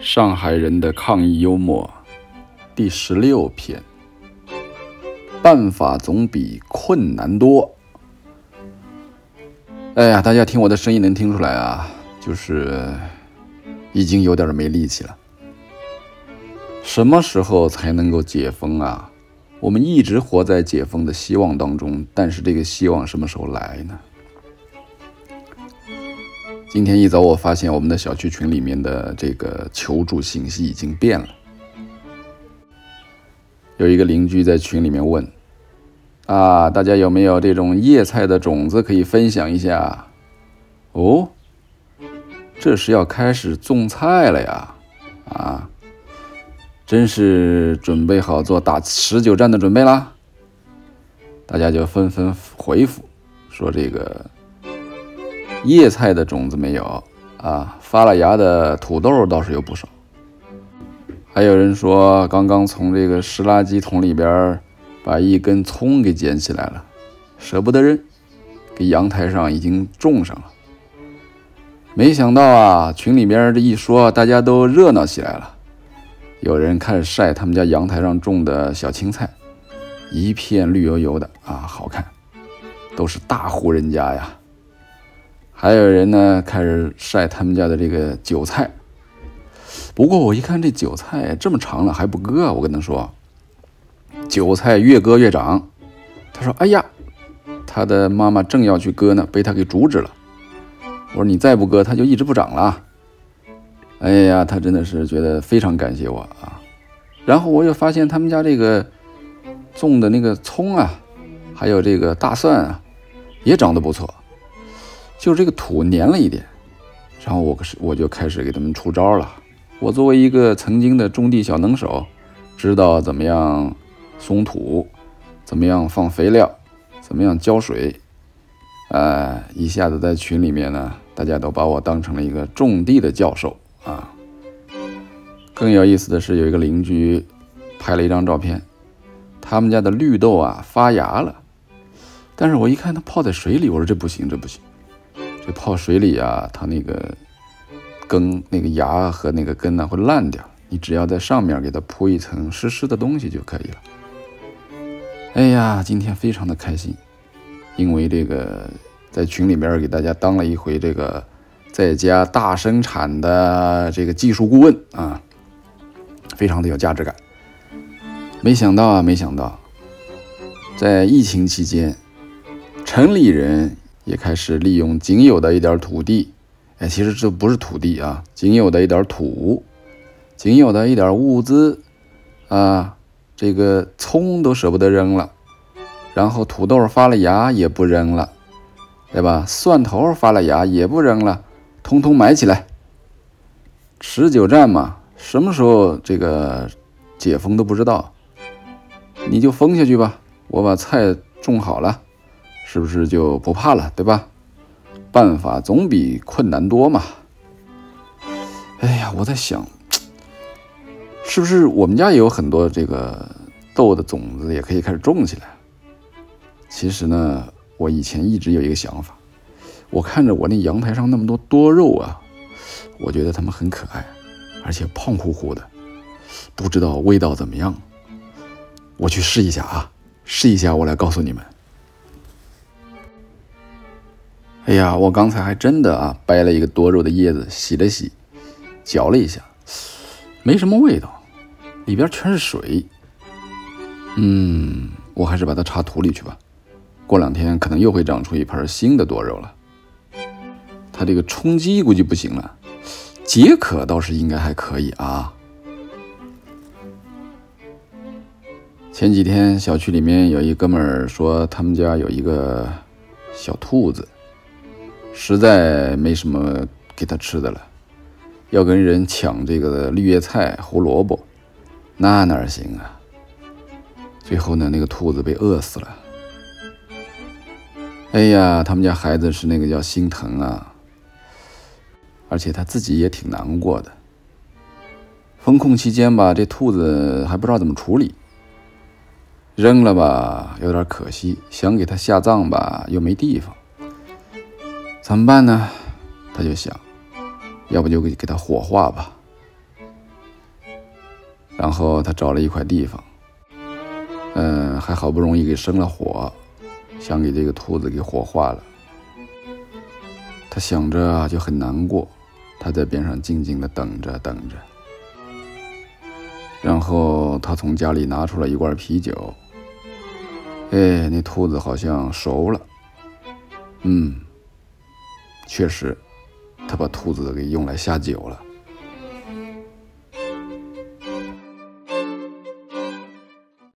上海人的抗疫幽默第十六篇：办法总比困难多。哎呀，大家听我的声音能听出来啊，就是已经有点没力气了。什么时候才能够解封啊？我们一直活在解封的希望当中，但是这个希望什么时候来呢？今天一早，我发现我们的小区群里面的这个求助信息已经变了。有一个邻居在群里面问：“啊，大家有没有这种叶菜的种子可以分享一下？”哦，这是要开始种菜了呀！啊，真是准备好做打持久战的准备啦！大家就纷纷回复说：“这个。”叶菜的种子没有啊，发了芽的土豆倒是有不少。还有人说，刚刚从这个湿垃圾桶里边把一根葱给捡起来了，舍不得扔，给阳台上已经种上了。没想到啊，群里边这一说，大家都热闹起来了。有人开始晒他们家阳台上种的小青菜，一片绿油油的啊，好看，都是大户人家呀。还有人呢，开始晒他们家的这个韭菜。不过我一看这韭菜这么长了还不割，我跟他说：“韭菜越割越长。”他说：“哎呀，他的妈妈正要去割呢，被他给阻止了。”我说：“你再不割，它就一直不长了。”哎呀，他真的是觉得非常感谢我啊。然后我又发现他们家这个种的那个葱啊，还有这个大蒜啊，也长得不错。就这个土粘了一点，然后我是我就开始给他们出招了。我作为一个曾经的种地小能手，知道怎么样松土，怎么样放肥料，怎么样浇水。呃，一下子在群里面呢，大家都把我当成了一个种地的教授啊。更有意思的是，有一个邻居拍了一张照片，他们家的绿豆啊发芽了，但是我一看它泡在水里，我说这不行，这不行。这泡水里啊，它那个根、那个芽和那个根呢会烂掉。你只要在上面给它铺一层湿湿的东西就可以了。哎呀，今天非常的开心，因为这个在群里边给大家当了一回这个在家大生产的这个技术顾问啊，非常的有价值感。没想到啊，没想到，在疫情期间，城里人。也开始利用仅有的一点土地，哎，其实这不是土地啊，仅有的一点土，仅有的一点物资，啊，这个葱都舍不得扔了，然后土豆发了芽也不扔了，对吧？蒜头发了芽也不扔了，通通埋起来。持久战嘛，什么时候这个解封都不知道，你就封下去吧，我把菜种好了。是不是就不怕了，对吧？办法总比困难多嘛。哎呀，我在想，是不是我们家也有很多这个豆的种子，也可以开始种起来？其实呢，我以前一直有一个想法，我看着我那阳台上那么多多肉啊，我觉得它们很可爱，而且胖乎乎的，不知道味道怎么样。我去试一下啊，试一下，我来告诉你们。哎呀，我刚才还真的啊，掰了一个多肉的叶子，洗了洗，嚼了一下，没什么味道，里边全是水。嗯，我还是把它插土里去吧，过两天可能又会长出一盆新的多肉了。它这个充饥估计不行了，解渴倒是应该还可以啊。前几天小区里面有一哥们儿说，他们家有一个小兔子。实在没什么给他吃的了，要跟人抢这个绿叶菜、胡萝卜，那哪行啊？最后呢，那个兔子被饿死了。哎呀，他们家孩子是那个叫心疼啊，而且他自己也挺难过的。封控期间吧，这兔子还不知道怎么处理，扔了吧有点可惜，想给它下葬吧又没地方。怎么办呢？他就想，要不就给给它火化吧。然后他找了一块地方，嗯，还好不容易给生了火，想给这个兔子给火化了。他想着就很难过，他在边上静静的等着等着。然后他从家里拿出了一罐啤酒，哎，那兔子好像熟了，嗯，确实，他把兔子给用来下酒了。